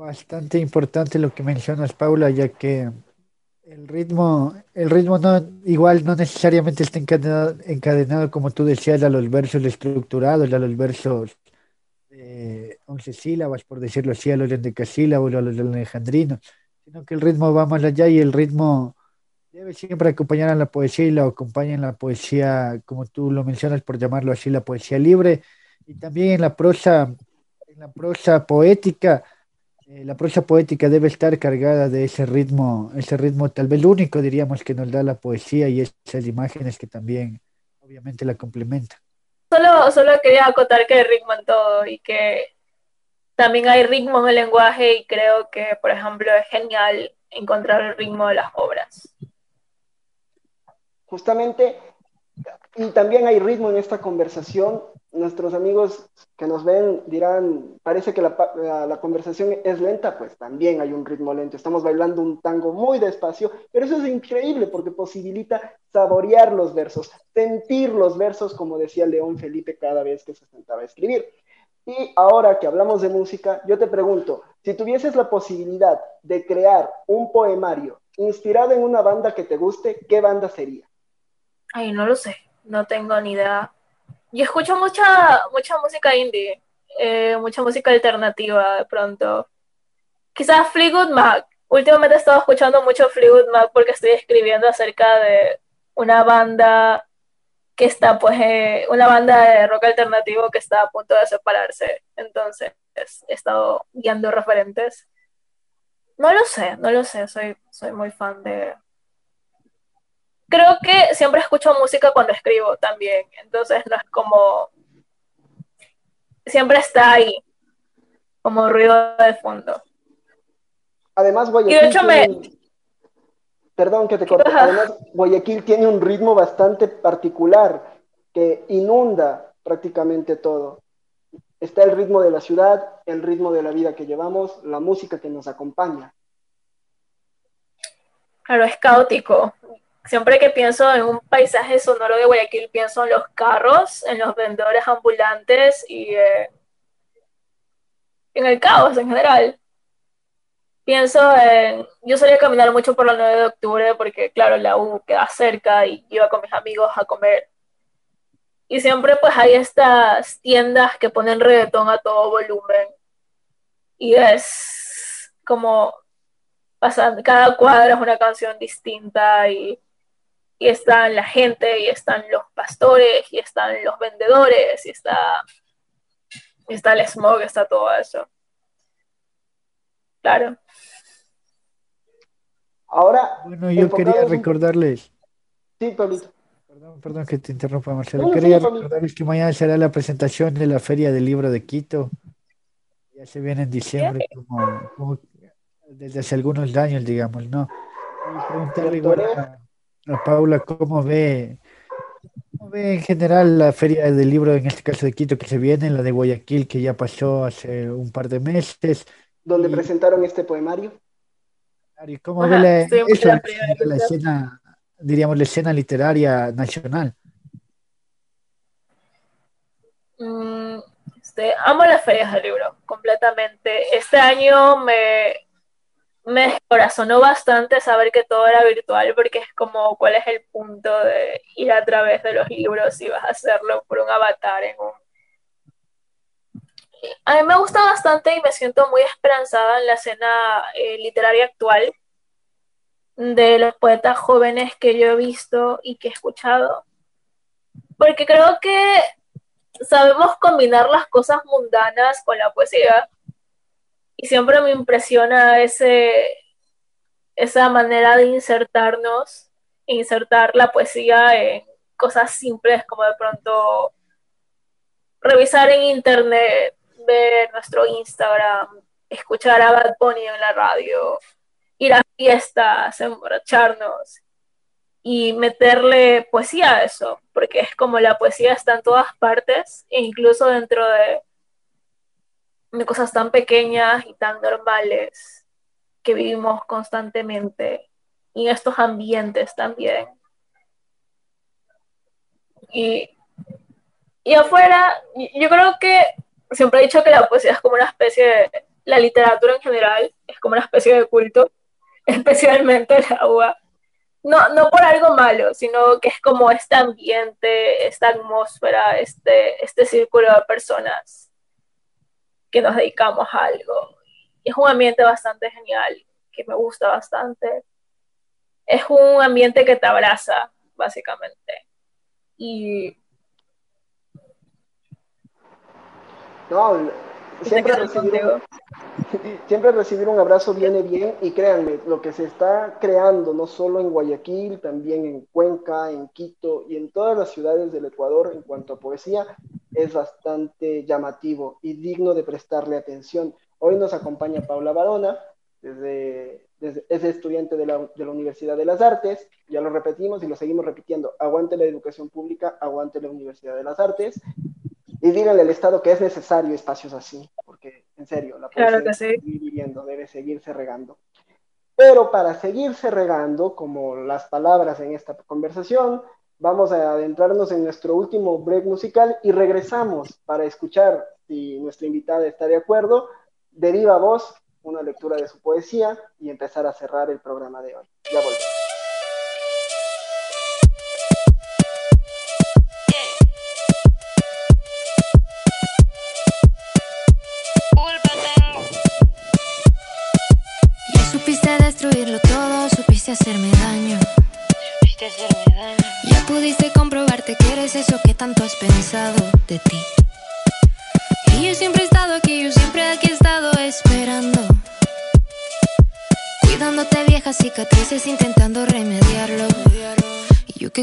Bastante importante lo que mencionas, Paula, ya que el ritmo, el ritmo no, igual no necesariamente está encadenado, encadenado como tú decías, a los versos estructurados, a los versos de once sílabas, por decirlo así, a los endecasílabos, a los alejandrinos, sino que el ritmo va más allá y el ritmo debe siempre acompañar a la poesía y la acompaña en la poesía, como tú lo mencionas, por llamarlo así, la poesía libre, y también en la prosa, en la prosa poética eh, la prosa poética debe estar cargada de ese ritmo, ese ritmo tal vez único, diríamos, que nos da la poesía y esas imágenes que también obviamente la complementan. Solo, solo quería acotar que hay ritmo en todo y que también hay ritmo en el lenguaje y creo que, por ejemplo, es genial encontrar el ritmo de las obras. Justamente, y también hay ritmo en esta conversación nuestros amigos que nos ven dirán, parece que la, conversación es lenta, pues también hay un ritmo lento. Estamos bailando un tango muy despacio, pero eso es increíble porque posibilita saborear los versos, sentir los versos, como decía León Felipe cada vez que se sentaba a escribir. Y ahora que hablamos de música, yo te pregunto, si tuvieses la posibilidad de crear un poemario inspirado en una banda que te guste, ¿qué banda sería? Ay, no lo sé, no tengo ni idea yo escucho mucha, mucha música indie, eh, mucha música alternativa de pronto. Quizás Fleetwood Mac. Últimamente he estado escuchando mucho Fleetwood Mac porque estoy escribiendo acerca de una banda que está, pues, eh, una banda de rock alternativo que está a punto de separarse. Entonces, he estado guiando referentes. No lo sé, no lo sé, soy, soy muy fan de, creo que siempre escucho música cuando escribo también, entonces no es como, siempre está ahí, como ruido de fondo. Además, Guayaquil, tiene... perdón que te corte, además Guayaquil tiene un ritmo bastante particular que inunda prácticamente todo. Está el ritmo de la ciudad, el ritmo de la vida que llevamos, la música que nos acompaña. Claro, es caótico siempre que pienso en un paisaje sonoro de Guayaquil, pienso en los carros, en los vendedores ambulantes y eh, en el caos en general. Pienso en, yo solía caminar mucho por la 9 de octubre porque, claro, la U queda cerca y iba con mis amigos a comer. Y siempre pues hay estas tiendas que ponen reggaetón a todo volumen. Y es como pasando, cada cuadra es una canción distinta y y están la gente, y están los pastores, y están los vendedores, y está, está el smog, está todo eso. Claro. Ahora. Bueno, yo quería recordarles. Sí, Pablito. Perdón, perdón que te interrumpa, Marcelo. quería recordarles que mañana será la presentación de la Feria del Libro de Quito. Ya se viene en diciembre, como, desde hace algunos años, digamos, ¿no? Y preguntarle igual a, Paula, ¿cómo ve, ¿cómo ve en general la feria del libro, en este caso de Quito, que se viene, la de Guayaquil, que ya pasó hace un par de meses? Donde presentaron este poemario. ¿Cómo ve la, escena, diríamos, la escena literaria nacional? Mm, este, amo las ferias del libro, completamente. Este año me me descorazonó bastante saber que todo era virtual porque es como cuál es el punto de ir a través de los libros si vas a hacerlo por un avatar en un... A mí me gusta bastante y me siento muy esperanzada en la escena eh, literaria actual de los poetas jóvenes que yo he visto y que he escuchado. Porque creo que sabemos combinar las cosas mundanas con la poesía. Y siempre me impresiona ese, esa manera de insertarnos, insertar la poesía en cosas simples como de pronto revisar en internet, ver nuestro Instagram, escuchar a Bad Bunny en la radio, ir a fiestas, emborracharnos y meterle poesía a eso, porque es como la poesía está en todas partes, e incluso dentro de, de cosas tan pequeñas y tan normales que vivimos constantemente, y en estos ambientes también. Y, y afuera, yo creo que siempre he dicho que la poesía es como una especie de, la literatura en general es como una especie de culto, especialmente el agua. No, no por algo malo, sino que es como este ambiente, esta atmósfera, este, este círculo de personas que nos dedicamos a algo. es un ambiente bastante genial, que me gusta bastante. Es un ambiente que te abraza, básicamente. Y No, siempre recibir, un, siempre recibir un abrazo viene bien y créanme, lo que se está creando no solo en Guayaquil, también en Cuenca, en Quito y en todas las ciudades del Ecuador en cuanto a poesía es bastante llamativo y digno de prestarle atención. Hoy nos acompaña Paula Barona, desde, es estudiante de la, de la Universidad de las Artes, ya lo repetimos y lo seguimos repitiendo, aguante la educación pública, aguante la Universidad de las Artes, y díganle al Estado que es necesario espacios así, porque en serio, la poesía debe seguir viviendo, debe seguirse regando. Pero para seguirse regando, como las palabras en esta conversación, vamos a adentrarnos en nuestro último break musical y regresamos para escuchar, si nuestra invitada está de acuerdo, de viva voz una lectura de su poesía y empezar a cerrar el programa de hoy. Ya volvemos.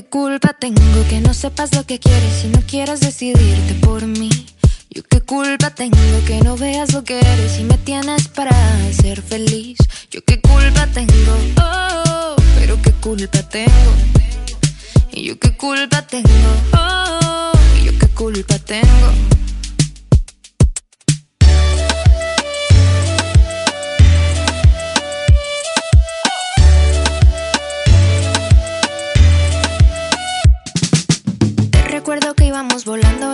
Culpa tengo que no sepas lo que quieres y no quieras decidirte por mí. Yo qué culpa tengo que no veas lo que eres y me tienes para ser feliz. Yo qué culpa tengo, oh, pero qué culpa tengo. Y yo qué culpa tengo, oh, yo qué culpa tengo.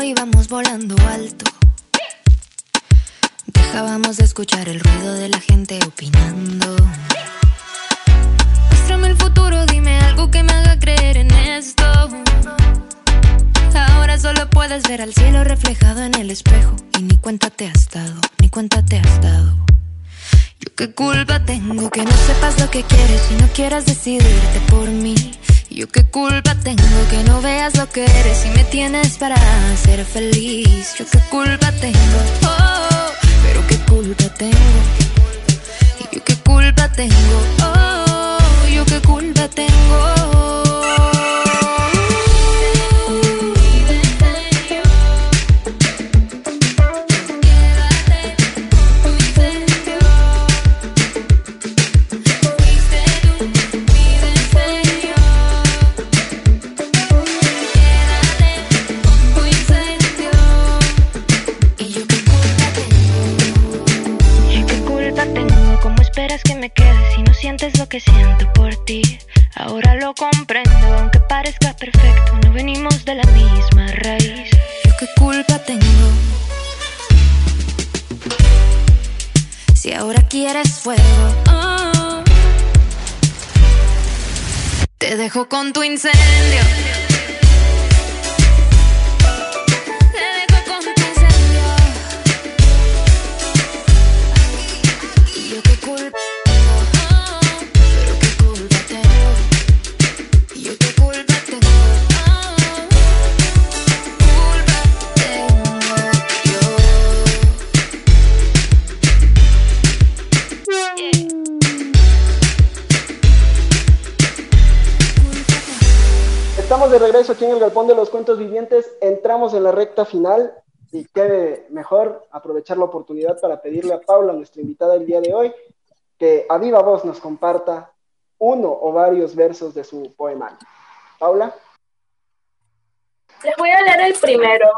Íbamos volando alto. Dejábamos de escuchar el ruido de la gente opinando. Muéstrame el futuro, dime algo que me haga creer en esto. Ahora solo puedes ver al cielo reflejado en el espejo. Y ni cuenta te has dado, ni cuenta te has dado. Yo qué culpa tengo que no sepas lo que quieres y no quieras decidirte por mí. Yo qué culpa tengo que no veas lo que eres y me tienes para ser feliz. Yo qué culpa tengo. Oh, pero qué culpa tengo. Y yo qué culpa tengo. Oh, yo qué culpa tengo. Dejo con Entramos en la recta final y qué mejor aprovechar la oportunidad para pedirle a Paula, nuestra invitada del día de hoy, que a viva voz nos comparta uno o varios versos de su poema. Paula. Les voy a leer el primero,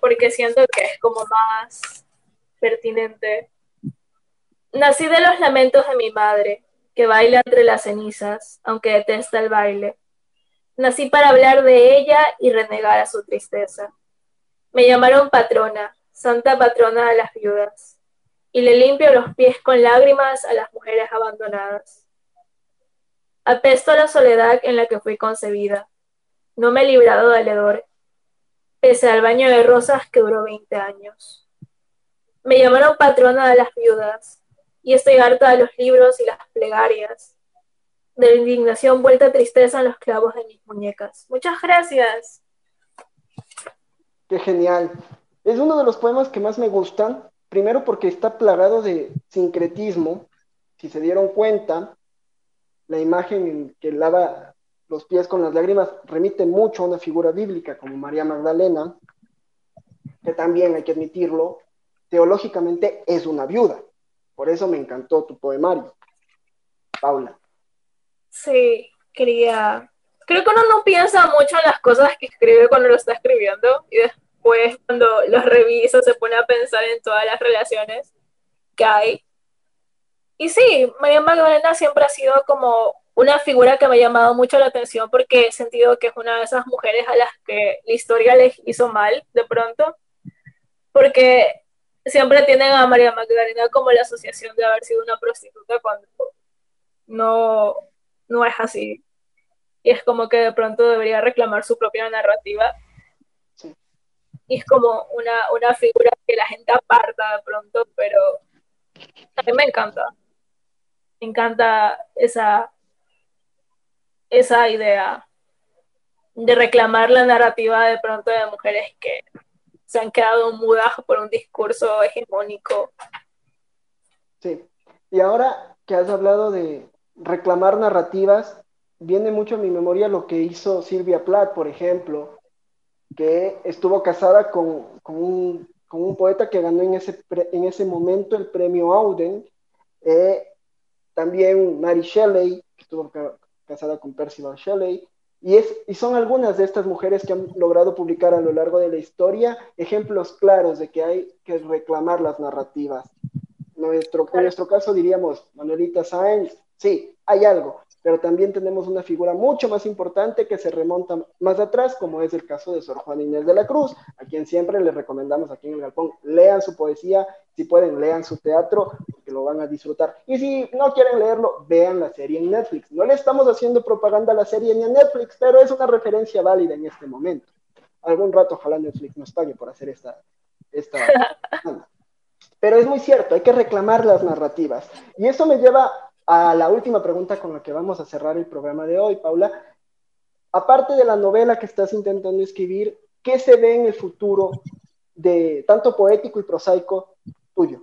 porque siento que es como más pertinente. Nací de los lamentos de mi madre, que baila entre las cenizas, aunque detesta el baile. Nací para hablar de ella y renegar a su tristeza. Me llamaron patrona, santa patrona de las viudas, y le limpio los pies con lágrimas a las mujeres abandonadas. Apesto la soledad en la que fui concebida. No me he librado del hedor, pese al baño de rosas que duró 20 años. Me llamaron patrona de las viudas, y estoy harta de los libros y las plegarias, de indignación vuelta a tristeza en los clavos de mis muñecas. Muchas gracias. Qué genial. Es uno de los poemas que más me gustan, primero porque está plagado de sincretismo. Si se dieron cuenta, la imagen en que lava los pies con las lágrimas remite mucho a una figura bíblica como María Magdalena, que también hay que admitirlo, teológicamente es una viuda. Por eso me encantó tu poemario. Paula. Sí, quería creo que uno no piensa mucho en las cosas que escribe cuando lo está escribiendo y después cuando los revisa se pone a pensar en todas las relaciones que hay. Y sí, María Magdalena siempre ha sido como una figura que me ha llamado mucho la atención porque he sentido que es una de esas mujeres a las que la historia les hizo mal de pronto, porque siempre tienen a María Magdalena como la asociación de haber sido una prostituta cuando no, no es así y es como que de pronto debería reclamar su propia narrativa. Y es como una, una figura que la gente aparta de pronto, pero a mí me encanta. Me encanta esa, esa idea de reclamar la narrativa de pronto de mujeres que se han quedado mudas por un discurso hegemónico. Sí, y ahora que has hablado de reclamar narrativas, viene mucho a mi memoria lo que hizo Silvia Plath, por ejemplo, que estuvo casada con, un, poeta que ganó en ese, en ese momento el premio Auden. Eh, también Mary Shelley, que estuvo casada con Percival Shelley. Y, es, y son algunas de estas mujeres que han logrado publicar a lo largo de la historia ejemplos claros de que hay que reclamar las narrativas. Nuestro, en nuestro caso diríamos, Manuelita Sáenz, sí, hay algo, pero también tenemos una figura mucho más importante que se remonta más atrás, como es el caso de Sor Juan Inés de la Cruz, a quien siempre les recomendamos aquí en el Galpón, lean su poesía, si pueden, lean su teatro, porque lo van a disfrutar. Y si no quieren leerlo, vean la serie en Netflix. No le estamos haciendo propaganda a la serie ni a Netflix, pero es una referencia válida en este momento. Algún rato ojalá Netflix nos pague por hacer esta... esta... Pero es muy cierto, hay que reclamar las narrativas. Y eso me lleva a la última pregunta con la que vamos a cerrar el programa de hoy, Paula. Aparte de la novela que estás intentando escribir, ¿qué se ve en el futuro de tanto poético y prosaico tuyo?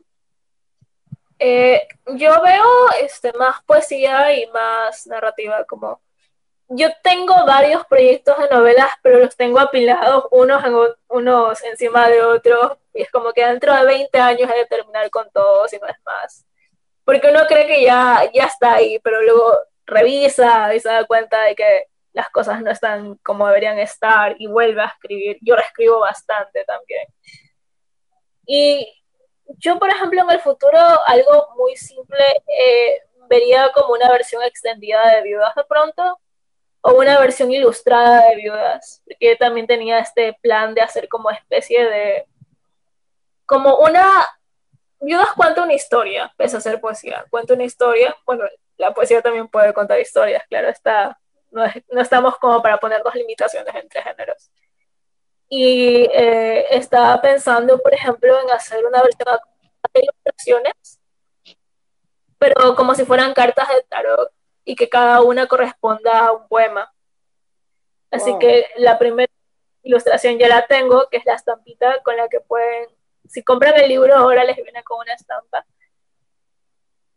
Eh, yo veo este, más poesía y más narrativa, como yo tengo varios proyectos de novelas, pero los tengo apilados unos, unos encima de otros, y es como que dentro de 20 años he de terminar con todos y no es más porque uno cree que ya, ya está ahí, pero luego revisa y se da cuenta de que las cosas no están como deberían estar y vuelve a escribir. Yo escribo bastante también. Y yo, por ejemplo, en el futuro, algo muy simple, eh, vería como una versión extendida de Viudas de pronto, o una versión ilustrada de Viudas, porque también tenía este plan de hacer como especie de, como una Viudas cuenta una historia, pese a ser poesía. Cuenta una historia. Bueno, la poesía también puede contar historias, claro está. No, estamos como para poner dos limitaciones entre géneros. Y eh, estaba pensando, por ejemplo, en hacer una versión de ilustraciones, pero como si fueran cartas de tarot y que cada una corresponda a un poema. Así que la primera ilustración ya la tengo, que es la estampita con la que pueden si compran el libro ahora les viene con una estampa.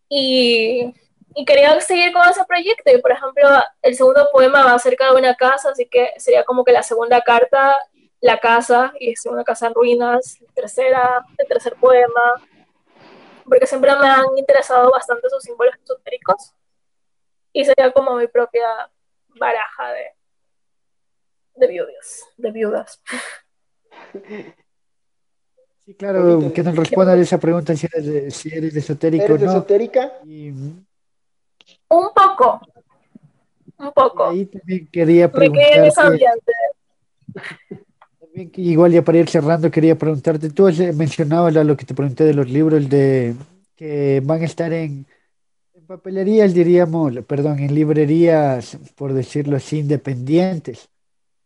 Y y quería seguir con ese proyecto. Y por ejemplo, el segundo poema va acerca de una casa, así que sería como que la segunda carta, la casa, y es una casa en ruinas, tercera, el tercer poema, porque siempre me han interesado bastante esos símbolos esotéricos. Y sería como mi propia baraja de, de viudas, de viudas. Sí, claro, que nos responda a esa pregunta si eres, si eres esotérico ¿Eres o no. esotérica? Y, Un poco, un poco. ahí también quería preguntarte, también igual ya para ir cerrando, quería preguntarte, tú has, mencionabas lo que te pregunté de los libros de que van a estar en, en papelerías, diríamos, perdón, en librerías, por decirlo así, independientes.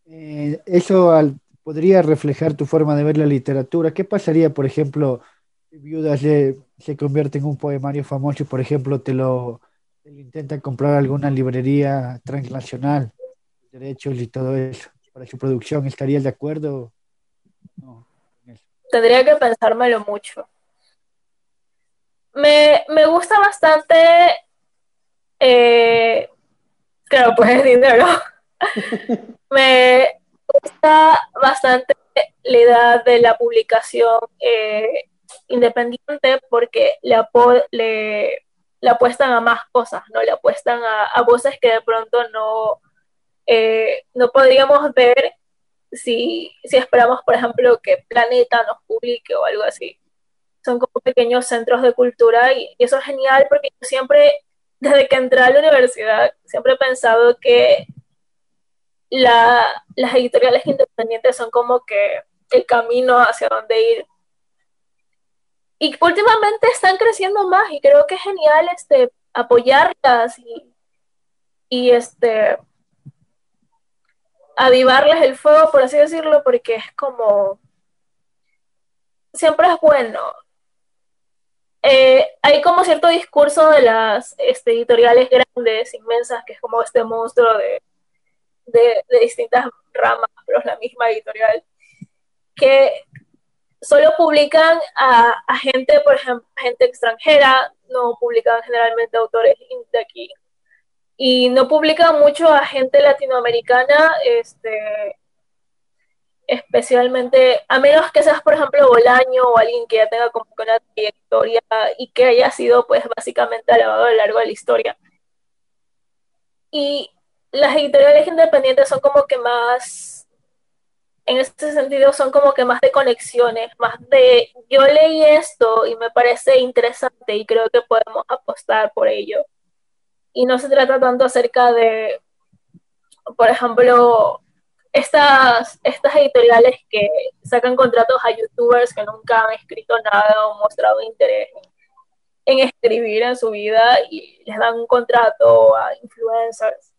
Eh, eso al- podría reflejar tu forma de ver la literatura. ¿Qué pasaría, por ejemplo, si Viudas se, se convierte en un poemario famoso y, por ejemplo, te lo, te lo intentan comprar alguna librería transnacional, derechos y todo eso, para su producción? ¿Estarías de acuerdo? No. Tendría que pensármelo mucho. Me, me gusta bastante, eh, claro, pues dinero. me gusta bastante la idea de la publicación eh, independiente porque le, le, le apuestan a más cosas, ¿no? Le apuestan a, a voces que de pronto no, eh, no podríamos ver si, si esperamos, por ejemplo, que Planeta nos publique o algo así. Son como pequeños centros de cultura y, y eso es genial porque yo siempre, desde que entré a la universidad, siempre he pensado que la, las editoriales independientes son como que el camino hacia dónde ir. Y últimamente están creciendo más y creo que es genial este, apoyarlas y, y este, avivarles el fuego, por así decirlo, porque es como, siempre es bueno. Eh, hay como cierto discurso de las este, editoriales grandes, inmensas, que es como este monstruo de, de, de distintas ramas, pero es la misma editorial, que solo publican a, a gente, por ejemplo, gente extranjera, no publican generalmente autores de aquí y no publican mucho a gente latinoamericana, este, especialmente, a menos que seas, por ejemplo, Bolaño o alguien que ya tenga como que una trayectoria y que haya sido, pues, básicamente alabado a lo largo de la historia. Y las editoriales independientes son como que más, en este sentido, son como que más de conexiones, más de, yo leí esto y me parece interesante y creo que podemos apostar por ello y no se trata tanto acerca de, por ejemplo, estas, estas editoriales que sacan contratos a youtubers que nunca han escrito nada o mostrado interés en escribir en su vida y les dan un contrato a influencers.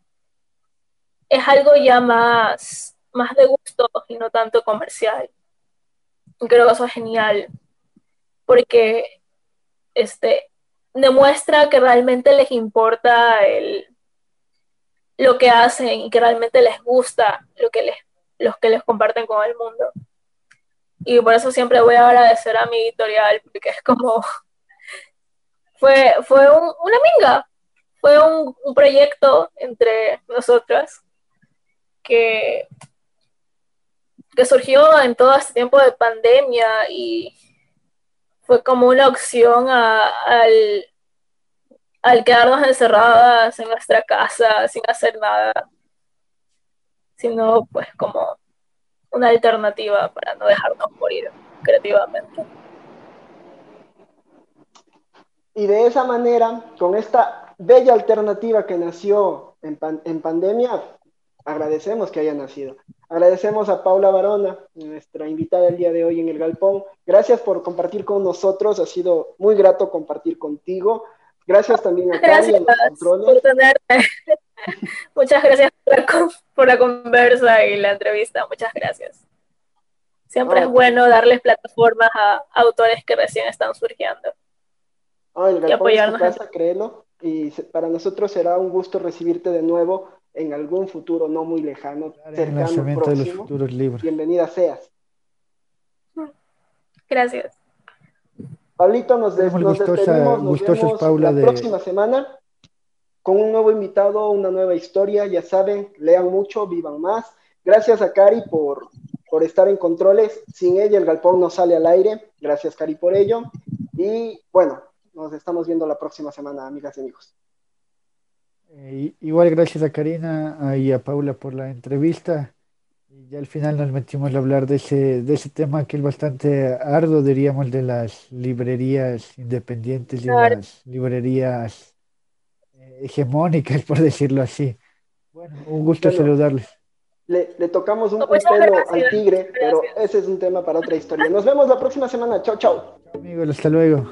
Es algo ya más, más de gusto y no tanto comercial. Creo que eso es genial porque este, demuestra que realmente les importa el, lo que hacen y que realmente les gusta lo que les, los que les comparten con el mundo. Y por eso siempre voy a agradecer a mi editorial, porque es como, fue, fue un, una minga, fue un, un proyecto entre nosotras que, que surgió en todo este tiempo de pandemia y fue como una opción a, al, al quedarnos encerradas en nuestra casa sin hacer nada, sino pues como una alternativa para no dejarnos morir creativamente. Y de esa manera, con esta bella alternativa que nació en, en pandemia, agradecemos que haya nacido. Agradecemos a Paula Barona, nuestra invitada el día de hoy en el Galpón. Gracias por compartir con nosotros, ha sido muy grato compartir contigo. Gracias también a Gracias por tenerme. Muchas gracias por la, por la conversa y la entrevista. Muchas gracias. Siempre es bueno darles plataformas a autores que recién están surgiendo. Ah, el y Galpón es tu apoyarnos casa, créelo. Y para nosotros será un gusto recibirte de nuevo en algún futuro no muy lejano, cercano, lanzamiento de los próximo. futuros libros. Bienvenida seas. Gracias. Pablito, nos, des- nos gustosa- despedimos, nos vemos Paula, la de- próxima semana. con un nuevo invitado, una nueva historia. Ya saben, lean mucho, vivan más. Gracias a Cari por, por estar en controles. Sin ella el galpón no sale al aire. Gracias Cari por ello. Y bueno, nos estamos viendo la próxima semana, amigas y amigos. Eh, igual gracias a Karina y a Paula por la entrevista. Y ya al final nos metimos a hablar de ese, de ese tema que es bastante arduo, diríamos, de las librerías independientes y Claro. las librerías eh, hegemónicas, por decirlo así. Bueno, un gusto Bueno. saludarles. Le, le tocamos un, un Muchas pelo gracias. al tigre, pero Gracias. ese es un tema para otra historia. Nos vemos la próxima semana. Chao, chao. Amigos, hasta luego.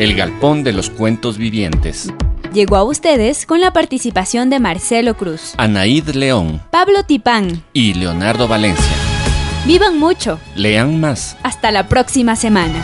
El Galpón de los Cuentos Vivientes. Llegó a ustedes con la participación de Marcelo Cruz, Anaíd León Pablo Tipán. y Leonardo Valencia. Vivan mucho. Lean más. Hasta la próxima semana.